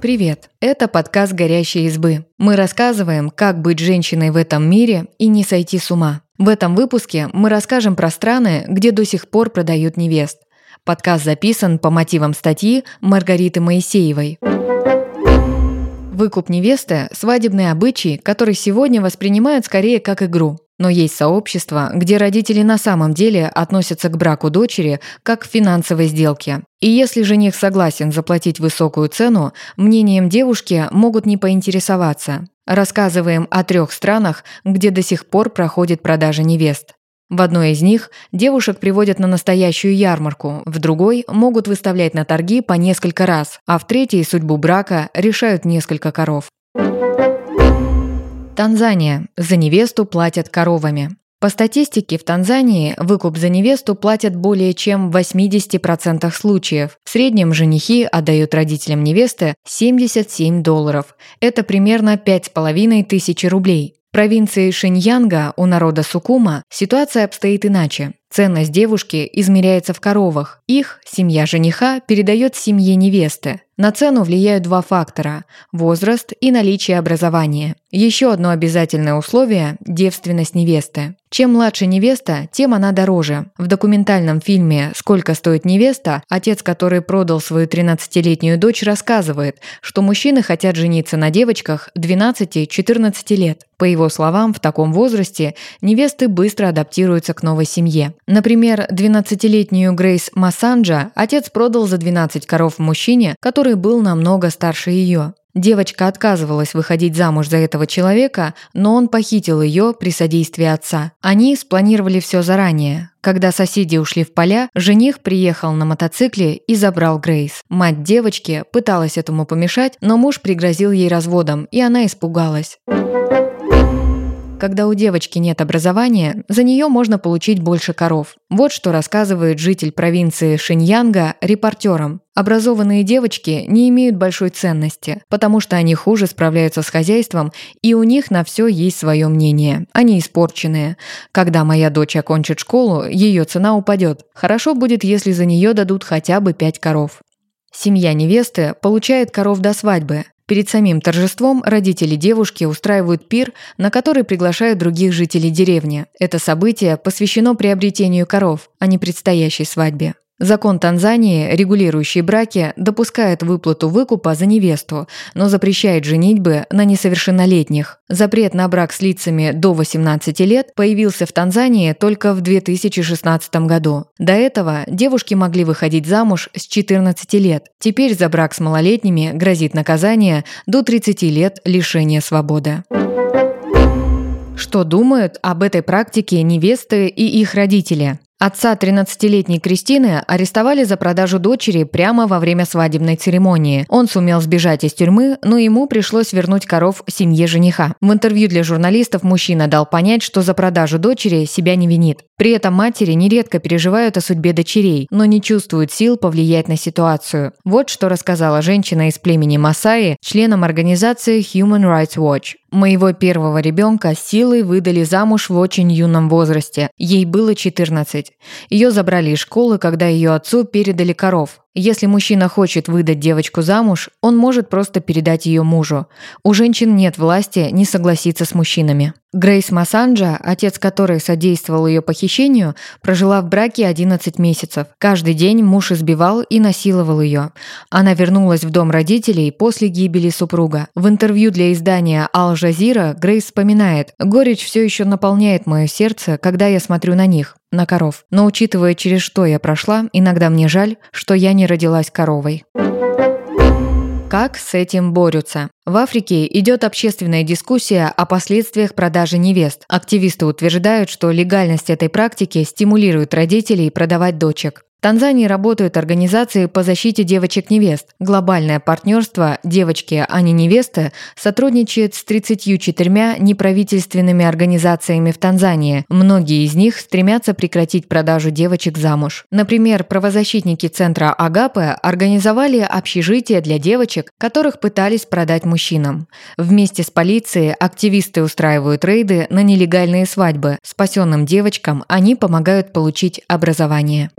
Привет! Это подкаст «Горящие избы». Мы рассказываем, как быть женщиной в этом мире и не сойти с ума. В этом выпуске мы расскажем про страны, где до сих пор продают невест. Подкаст записан по мотивам статьи Маргариты Моисеевой. Выкуп невесты – свадебный обычай, который сегодня воспринимают скорее как игру. Но есть сообщества, где родители на самом деле относятся к браку дочери как к финансовой сделке. И если жених согласен заплатить высокую цену, мнением девушки могут не поинтересоваться. Рассказываем о трех странах, где до сих пор проходит продажа невест. В одной из них девушек приводят на настоящую ярмарку, в другой могут выставлять на торги по несколько раз, а в третьей судьбу брака решают несколько коров. Танзания. За невесту платят коровами. По статистике, в Танзании выкуп за невесту платят более чем в 80% случаев. В среднем женихи отдают родителям невесты 77 долларов. Это примерно 5,5 тысячи рублей. В провинции Шиньянга у народа Сукума ситуация обстоит иначе. Ценность девушки измеряется в коровах. Их семья жениха передает семье невесты. На цену влияют два фактора – возраст и наличие образования. Еще одно обязательное условие – девственность невесты. Чем младше невеста, тем она дороже. В документальном фильме «Сколько стоит невеста» отец, который продал свою 13-летнюю дочь, рассказывает, что мужчины хотят жениться на девочках 12-14 лет. По его словам, в таком возрасте невесты быстро адаптируются к новой семье. Например, 12-летнюю Грейс Массанджа отец продал за 12 коров мужчине, который был намного старше ее. Девочка отказывалась выходить замуж за этого человека, но он похитил ее при содействии отца. Они спланировали все заранее. Когда соседи ушли в поля, жених приехал на мотоцикле и забрал Грейс. Мать девочки пыталась этому помешать, но муж пригрозил ей разводом, и она испугалась. Когда у девочки нет образования, за нее можно получить больше коров. Вот что рассказывает житель провинции Шиньянга репортерам. Образованные девочки не имеют большой ценности, потому что они хуже справляются с хозяйством, и у них на все есть свое мнение. Они испорченные. Когда моя дочь окончит школу, ее цена упадет. Хорошо будет, если за нее дадут хотя бы пять коров. Семья невесты получает коров до свадьбы. Перед самим торжеством родители девушки устраивают пир, на который приглашают других жителей деревни. Это событие посвящено приобретению коров, а не предстоящей свадьбе. Закон Танзании, регулирующий браки, допускает выплату выкупа за невесту, но запрещает женитьбы на несовершеннолетних. Запрет на брак с лицами до 18 лет появился в Танзании только в 2016 году. До этого девушки могли выходить замуж с 14 лет. Теперь за брак с малолетними грозит наказание до 30 лет лишения свободы. Что думают об этой практике невесты и их родители? Отца 13-летней Кристины арестовали за продажу дочери прямо во время свадебной церемонии. Он сумел сбежать из тюрьмы, но ему пришлось вернуть коров семье жениха. В интервью для журналистов мужчина дал понять, что за продажу дочери себя не винит. При этом матери нередко переживают о судьбе дочерей, но не чувствуют сил повлиять на ситуацию. Вот что рассказала женщина из племени Масаи членам организации Human Rights Watch. Моего первого ребенка силой выдали замуж в очень юном возрасте. Ей было 14. Ее забрали из школы, когда ее отцу передали коров. Если мужчина хочет выдать девочку замуж, он может просто передать ее мужу. У женщин нет власти не согласиться с мужчинами. Грейс Массанджа, отец которой содействовал ее похищению, прожила в браке 11 месяцев. Каждый день муж избивал и насиловал ее. Она вернулась в дом родителей после гибели супруга. В интервью для издания Jazeera Грейс вспоминает «Горечь все еще наполняет мое сердце, когда я смотрю на них на коров. Но учитывая, через что я прошла, иногда мне жаль, что я не родилась коровой. Как с этим борются? В Африке идет общественная дискуссия о последствиях продажи невест. Активисты утверждают, что легальность этой практики стимулирует родителей продавать дочек. В Танзании работают организации по защите девочек-невест. Глобальное партнерство «Девочки, а не невесты» сотрудничает с 34 неправительственными организациями в Танзании. Многие из них стремятся прекратить продажу девочек замуж. Например, правозащитники центра Агапе организовали общежитие для девочек, которых пытались продать мужчинам. Вместе с полицией активисты устраивают рейды на нелегальные свадьбы. Спасенным девочкам они помогают получить образование.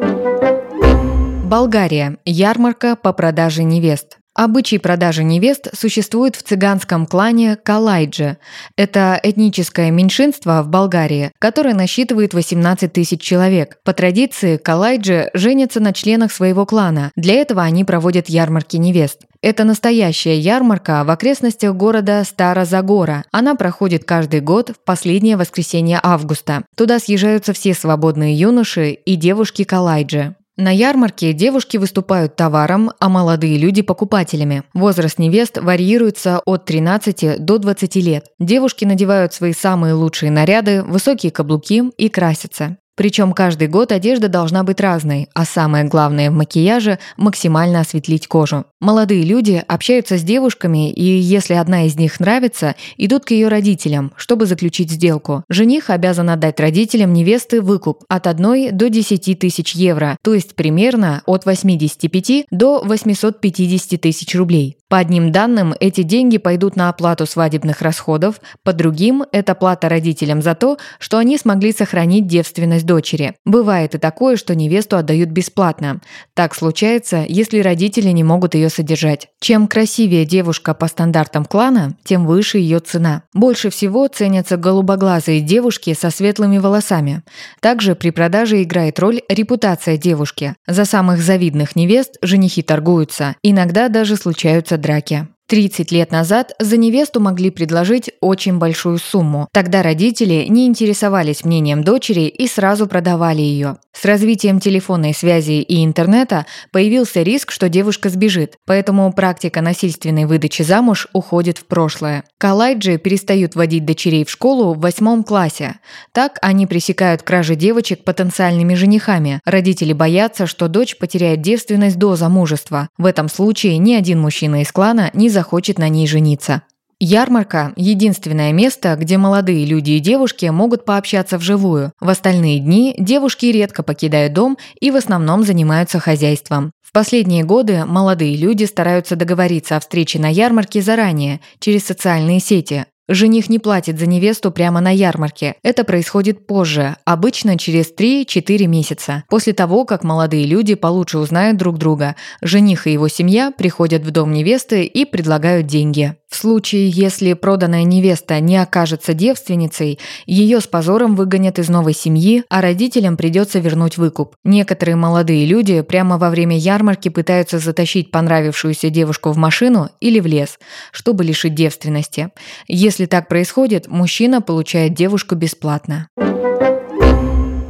Болгария. Ярмарка по продаже невест. Обычай продажи невест существует в цыганском клане Калайджи. Это этническое меньшинство в Болгарии, которое насчитывает 18 тысяч человек. По традиции, Калайджи женятся на членах своего клана. Для этого они проводят ярмарки невест. Это настоящая ярмарка в окрестностях города Старозагора. Она проходит каждый год в последнее воскресенье августа. Туда съезжаются все свободные юноши и девушки Калайджи. На ярмарке девушки выступают товаром, а молодые люди – покупателями. Возраст невест варьируется от 13 до 20 лет. Девушки надевают свои самые лучшие наряды, высокие каблуки и красятся. Причем каждый год одежда должна быть разной, а самое главное в макияже – максимально осветлить кожу. Молодые люди общаются с девушками, и если одна из них нравится, идут к ее родителям, чтобы заключить сделку. Жених обязан отдать родителям невесты выкуп от 1 до 10 тысяч евро, то есть примерно от 85 до 850 тысяч рублей. По одним данным, эти деньги пойдут на оплату свадебных расходов, по другим – это плата родителям за то, что они смогли сохранить девственность дочери. Бывает и такое, что невесту отдают бесплатно. Так случается, если родители не могут ее содержать. Чем красивее девушка по стандартам клана, тем выше ее цена. Больше всего ценятся голубоглазые девушки со светлыми волосами. Также при продаже играет роль репутация девушки. За самых завидных невест женихи торгуются. Иногда даже случаются драки. 30 лет назад за невесту могли предложить очень большую сумму. Тогда родители не интересовались мнением дочери и сразу продавали ее. С развитием телефонной связи и интернета появился риск, что девушка сбежит, поэтому практика насильственной выдачи замуж уходит в прошлое. Калайджи перестают водить дочерей в школу в восьмом классе. Так они пресекают кражи девочек потенциальными женихами. Родители боятся, что дочь потеряет девственность до замужества. В этом случае ни один мужчина из клана не захочет на ней жениться. Ярмарка – единственное место, где молодые люди и девушки могут пообщаться вживую. В остальные дни девушки редко покидают дом и в основном занимаются хозяйством. В последние годы молодые люди стараются договориться о встрече на ярмарке заранее, через социальные сети. Жених не платит за невесту прямо на ярмарке. Это происходит позже, обычно через 3-4 месяца. После того, как молодые люди получше узнают друг друга, жених и его семья приходят в дом невесты и предлагают деньги. В случае, если проданная невеста не окажется девственницей, ее с позором выгонят из новой семьи, а родителям придется вернуть выкуп. Некоторые молодые люди прямо во время ярмарки пытаются затащить понравившуюся девушку в машину или в лес, чтобы лишить девственности. Если так происходит, мужчина получает девушку бесплатно.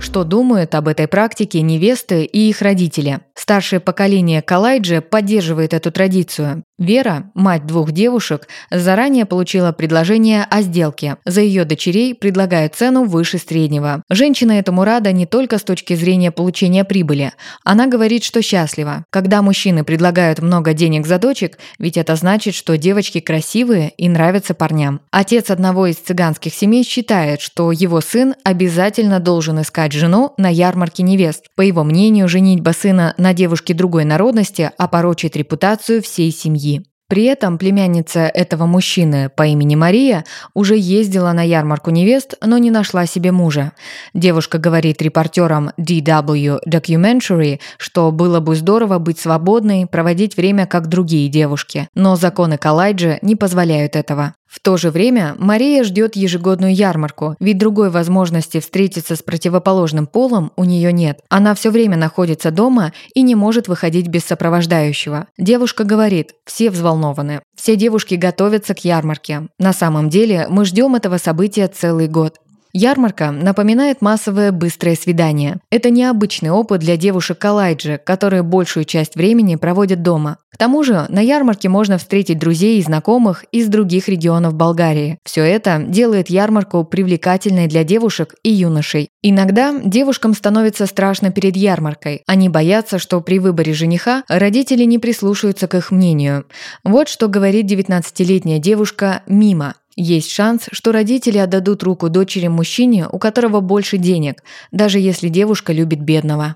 Что думают об этой практике невесты и их родители? Старшее поколение Калайджи поддерживает эту традицию. Вера, мать двух девушек, заранее получила предложение о сделке. За ее дочерей предлагают цену выше среднего. Женщина этому рада не только с точки зрения получения прибыли. Она говорит, что счастлива. Когда мужчины предлагают много денег за дочек, ведь это значит, что девочки красивые и нравятся парням. Отец одного из цыганских семей считает, что его сын обязательно должен искать жену на ярмарке невест. По его мнению, женитьба сына на девушке другой народности опорочит репутацию всей семьи. При этом племянница этого мужчины по имени Мария уже ездила на ярмарку невест, но не нашла себе мужа. Девушка говорит репортерам DW Documentary, что было бы здорово быть свободной, проводить время как другие девушки, но законы Калайджи не позволяют этого. В то же время Мария ждет ежегодную ярмарку, ведь другой возможности встретиться с противоположным полом у нее нет. Она все время находится дома и не может выходить без сопровождающего. Девушка говорит, все взволнованы. Все девушки готовятся к ярмарке. На самом деле мы ждем этого события целый год. Ярмарка напоминает массовое быстрое свидание. Это необычный опыт для девушек Калайджи, которые большую часть времени проводят дома. К тому же на ярмарке можно встретить друзей и знакомых из других регионов Болгарии. Все это делает ярмарку привлекательной для девушек и юношей. Иногда девушкам становится страшно перед ярмаркой. Они боятся, что при выборе жениха родители не прислушаются к их мнению. Вот что говорит 19-летняя девушка Мима. Есть шанс, что родители отдадут руку дочери мужчине, у которого больше денег, даже если девушка любит бедного.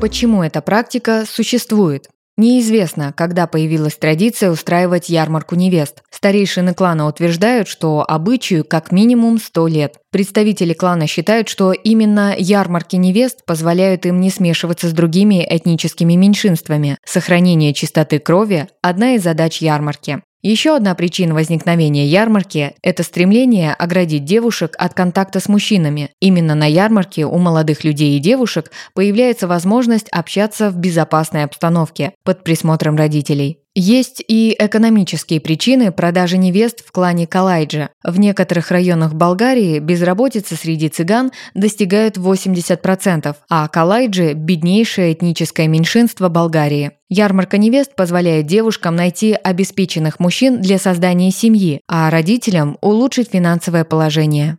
Почему эта практика существует? Неизвестно, когда появилась традиция устраивать ярмарку невест. Старейшины клана утверждают, что обычаю как минимум 100 лет. Представители клана считают, что именно ярмарки невест позволяют им не смешиваться с другими этническими меньшинствами. Сохранение чистоты крови – одна из задач ярмарки. Еще одна причина возникновения ярмарки – это стремление оградить девушек от контакта с мужчинами. Именно на ярмарке у молодых людей и девушек появляется возможность общаться в безопасной обстановке под присмотром родителей. Есть и экономические причины продажи невест в клане Калайджа. В некоторых районах Болгарии безработица среди цыган достигает 80%, а Калайджи – беднейшее этническое меньшинство Болгарии. Ярмарка невест позволяет девушкам найти обеспеченных мужчин для создания семьи, а родителям улучшить финансовое положение.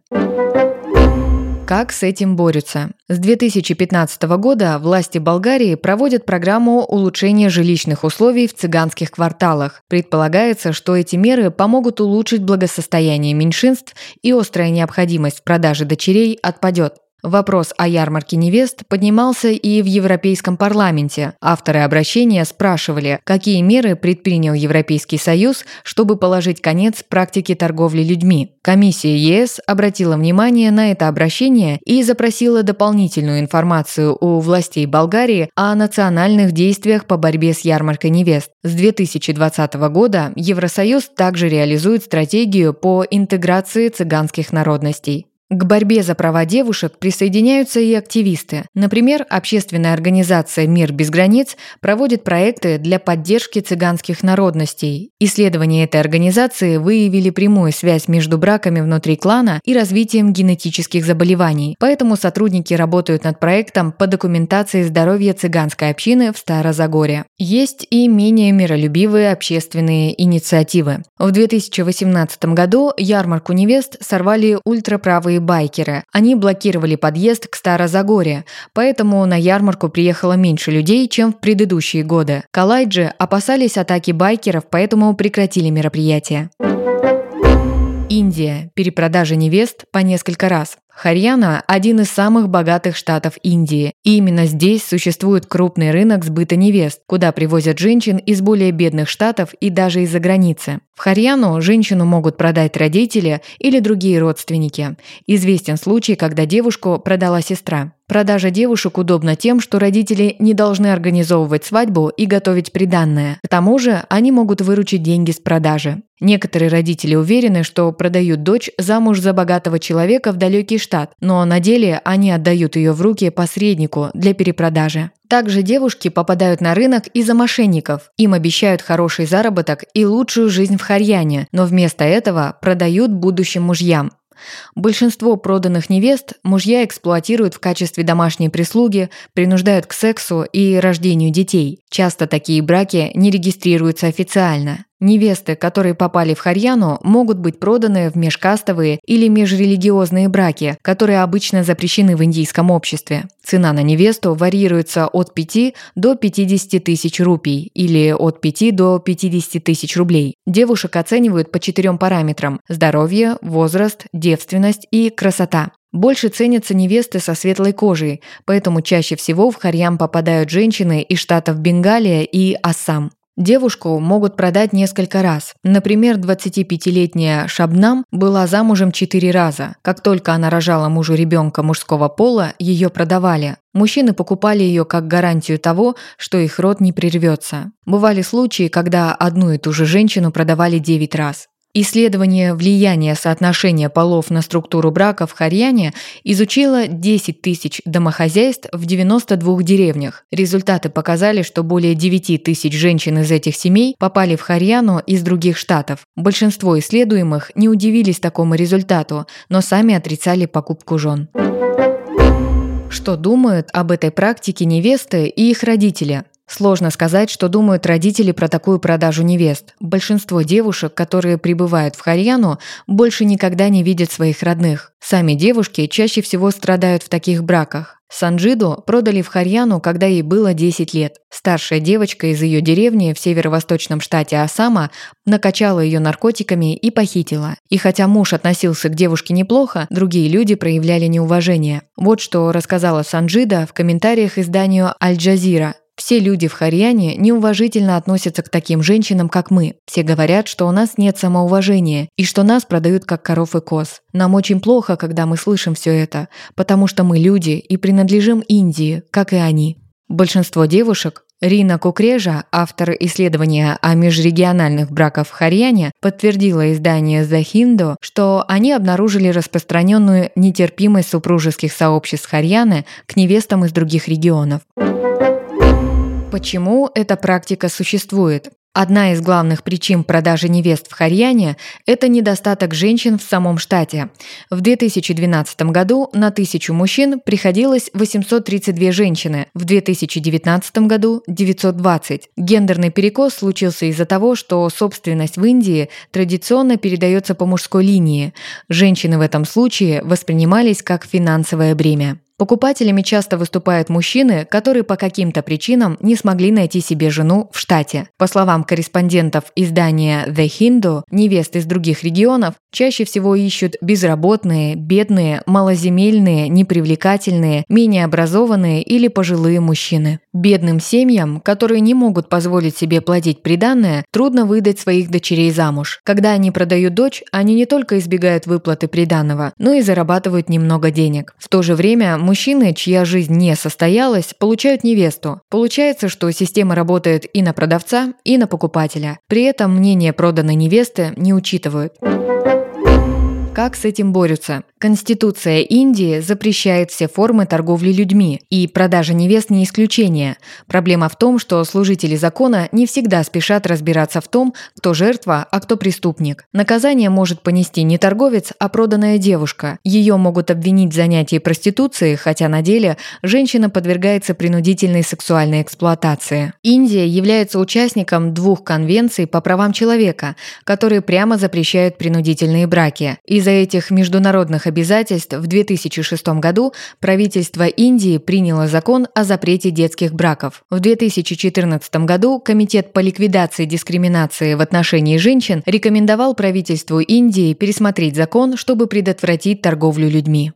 Как с этим борются? С 2015 года власти Болгарии проводят программу улучшения жилищных условий в цыганских кварталах. Предполагается, что эти меры помогут улучшить благосостояние меньшинств и острая необходимость в продаже дочерей отпадет. Вопрос о ярмарке невест поднимался и в Европейском парламенте. Авторы обращения спрашивали, какие меры предпринял Европейский Союз, чтобы положить конец практике торговли людьми. Комиссия ЕС обратила внимание на это обращение и запросила дополнительную информацию у властей Болгарии о национальных действиях по борьбе с ярмаркой невест. С 2020 года Евросоюз также реализует стратегию по интеграции цыганских народностей. К борьбе за права девушек присоединяются и активисты. Например, общественная организация «Мир без границ» проводит проекты для поддержки цыганских народностей. Исследования этой организации выявили прямую связь между браками внутри клана и развитием генетических заболеваний. Поэтому сотрудники работают над проектом по документации здоровья цыганской общины в Старозагоре. Есть и менее миролюбивые общественные инициативы. В 2018 году ярмарку невест сорвали ультраправые новые байкеры. Они блокировали подъезд к Старозагоре, поэтому на ярмарку приехало меньше людей, чем в предыдущие годы. Калайджи опасались атаки байкеров, поэтому прекратили мероприятие. Индия. Перепродажа невест по несколько раз. Харьяна – один из самых богатых штатов Индии, и именно здесь существует крупный рынок сбыта невест, куда привозят женщин из более бедных штатов и даже из-за границы. В Харьяну женщину могут продать родители или другие родственники. Известен случай, когда девушку продала сестра. Продажа девушек удобна тем, что родители не должны организовывать свадьбу и готовить приданное. К тому же они могут выручить деньги с продажи. Некоторые родители уверены, что продают дочь замуж за богатого человека в далекий штат, но на деле они отдают ее в руки посреднику для перепродажи. Также девушки попадают на рынок из-за мошенников. Им обещают хороший заработок и лучшую жизнь в Харьяне, но вместо этого продают будущим мужьям. Большинство проданных невест мужья эксплуатируют в качестве домашней прислуги, принуждают к сексу и рождению детей. Часто такие браки не регистрируются официально. Невесты, которые попали в Харьяну, могут быть проданы в межкастовые или межрелигиозные браки, которые обычно запрещены в индийском обществе. Цена на невесту варьируется от 5 до 50 тысяч рупий или от 5 до 50 тысяч рублей. Девушек оценивают по четырем параметрам – здоровье, возраст, девственность и красота. Больше ценятся невесты со светлой кожей, поэтому чаще всего в Харьям попадают женщины из штатов Бенгалия и Ассам. Девушку могут продать несколько раз. Например, 25-летняя Шабнам была замужем четыре раза. Как только она рожала мужу ребенка мужского пола, ее продавали. Мужчины покупали ее как гарантию того, что их род не прервется. Бывали случаи, когда одну и ту же женщину продавали 9 раз. Исследование влияния соотношения полов на структуру брака в Харьяне изучило 10 тысяч домохозяйств в 92 деревнях. Результаты показали, что более 9 тысяч женщин из этих семей попали в Харьяну из других штатов. Большинство исследуемых не удивились такому результату, но сами отрицали покупку жен. Что думают об этой практике невесты и их родители? Сложно сказать, что думают родители про такую продажу невест. Большинство девушек, которые прибывают в Харьяну, больше никогда не видят своих родных. Сами девушки чаще всего страдают в таких браках. Санджиду продали в Харьяну, когда ей было 10 лет. Старшая девочка из ее деревни в северо-восточном штате Асама накачала ее наркотиками и похитила. И хотя муж относился к девушке неплохо, другие люди проявляли неуважение. Вот что рассказала Санджида в комментариях изданию «Аль-Джазира», Все люди в Харьяне неуважительно относятся к таким женщинам, как мы. Все говорят, что у нас нет самоуважения и что нас продают как коров и коз. Нам очень плохо, когда мы слышим все это, потому что мы люди и принадлежим Индии, как и они. Большинство девушек Рина Кукрежа, автор исследования о межрегиональных браках в Харьяне, подтвердила изданию The Hindu, что они обнаружили распространенную нетерпимость супружеских сообществ Харьяны к невестам из других регионов. Почему эта практика существует? Одна из главных причин продажи невест в Харьяне – это недостаток женщин в самом штате. В 2012 году на тысячу мужчин приходилось 832 женщины, в 2019 году – 920. Гендерный перекос случился из-за того, что собственность в Индии традиционно передается по мужской линии. Женщины в этом случае воспринимались как финансовое бремя. Покупателями часто выступают мужчины, которые по каким-то причинам не смогли найти себе жену в штате. По словам корреспондентов издания The Hindu, невест из других регионов чаще всего ищут безработные, бедные, малоземельные, непривлекательные, менее образованные или пожилые мужчины. Бедным семьям, которые не могут позволить себе платить приданное, трудно выдать своих дочерей замуж. Когда они продают дочь, они не только избегают выплаты приданного, но и зарабатывают немного денег. В то же время мужчины, чья жизнь не состоялась, получают невесту. Получается, что система работает и на продавца, и на покупателя. При этом мнение проданной невесты не учитывают. Как с этим борются? Конституция Индии запрещает все формы торговли людьми, и продажа невест не исключение. Проблема в том, что служители закона не всегда спешат разбираться в том, кто жертва, а кто преступник. Наказание может понести не торговец, а проданная девушка. Ее могут обвинить в занятии проституцией, хотя на деле женщина подвергается принудительной сексуальной эксплуатации. Индия является участником двух конвенций по правам человека, которые прямо запрещают принудительные браки. Из-за этих международных обязательств в 2006 году правительство Индии приняло закон о запрете детских браков. В 2014 году Комитет по ликвидации дискриминации в отношении женщин рекомендовал правительству Индии пересмотреть закон, чтобы предотвратить торговлю людьми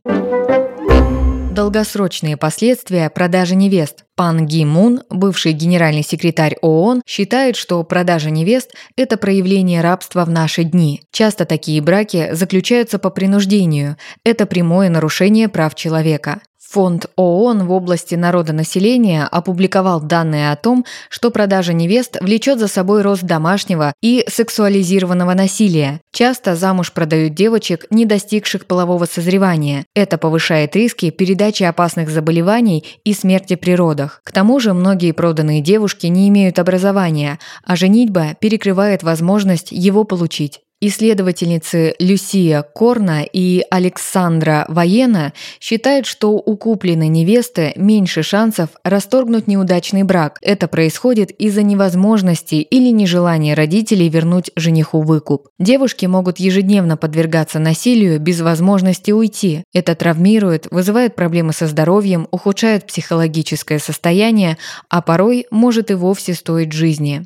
долгосрочные последствия продажи невест. Пан Ги Мун, бывший генеральный секретарь ООН, считает, что продажа невест – это проявление рабства в наши дни. Часто такие браки заключаются по принуждению. Это прямое нарушение прав человека. Фонд ООН в области народонаселения опубликовал данные о том, что продажа невест влечет за собой рост домашнего и сексуализированного насилия. Часто замуж продают девочек, не достигших полового созревания. Это повышает риски передачи опасных заболеваний и смерти при родах. К тому же многие проданные девушки не имеют образования, а женитьба перекрывает возможность его получить. Исследовательницы Люсия Корна и Александра Воена считают, что у купленной невесты меньше шансов расторгнуть неудачный брак. Это происходит из-за невозможности или нежелания родителей вернуть жениху выкуп. Девушки могут ежедневно подвергаться насилию без возможности уйти. Это травмирует, вызывает проблемы со здоровьем, ухудшает психологическое состояние, а порой может и вовсе стоить жизни.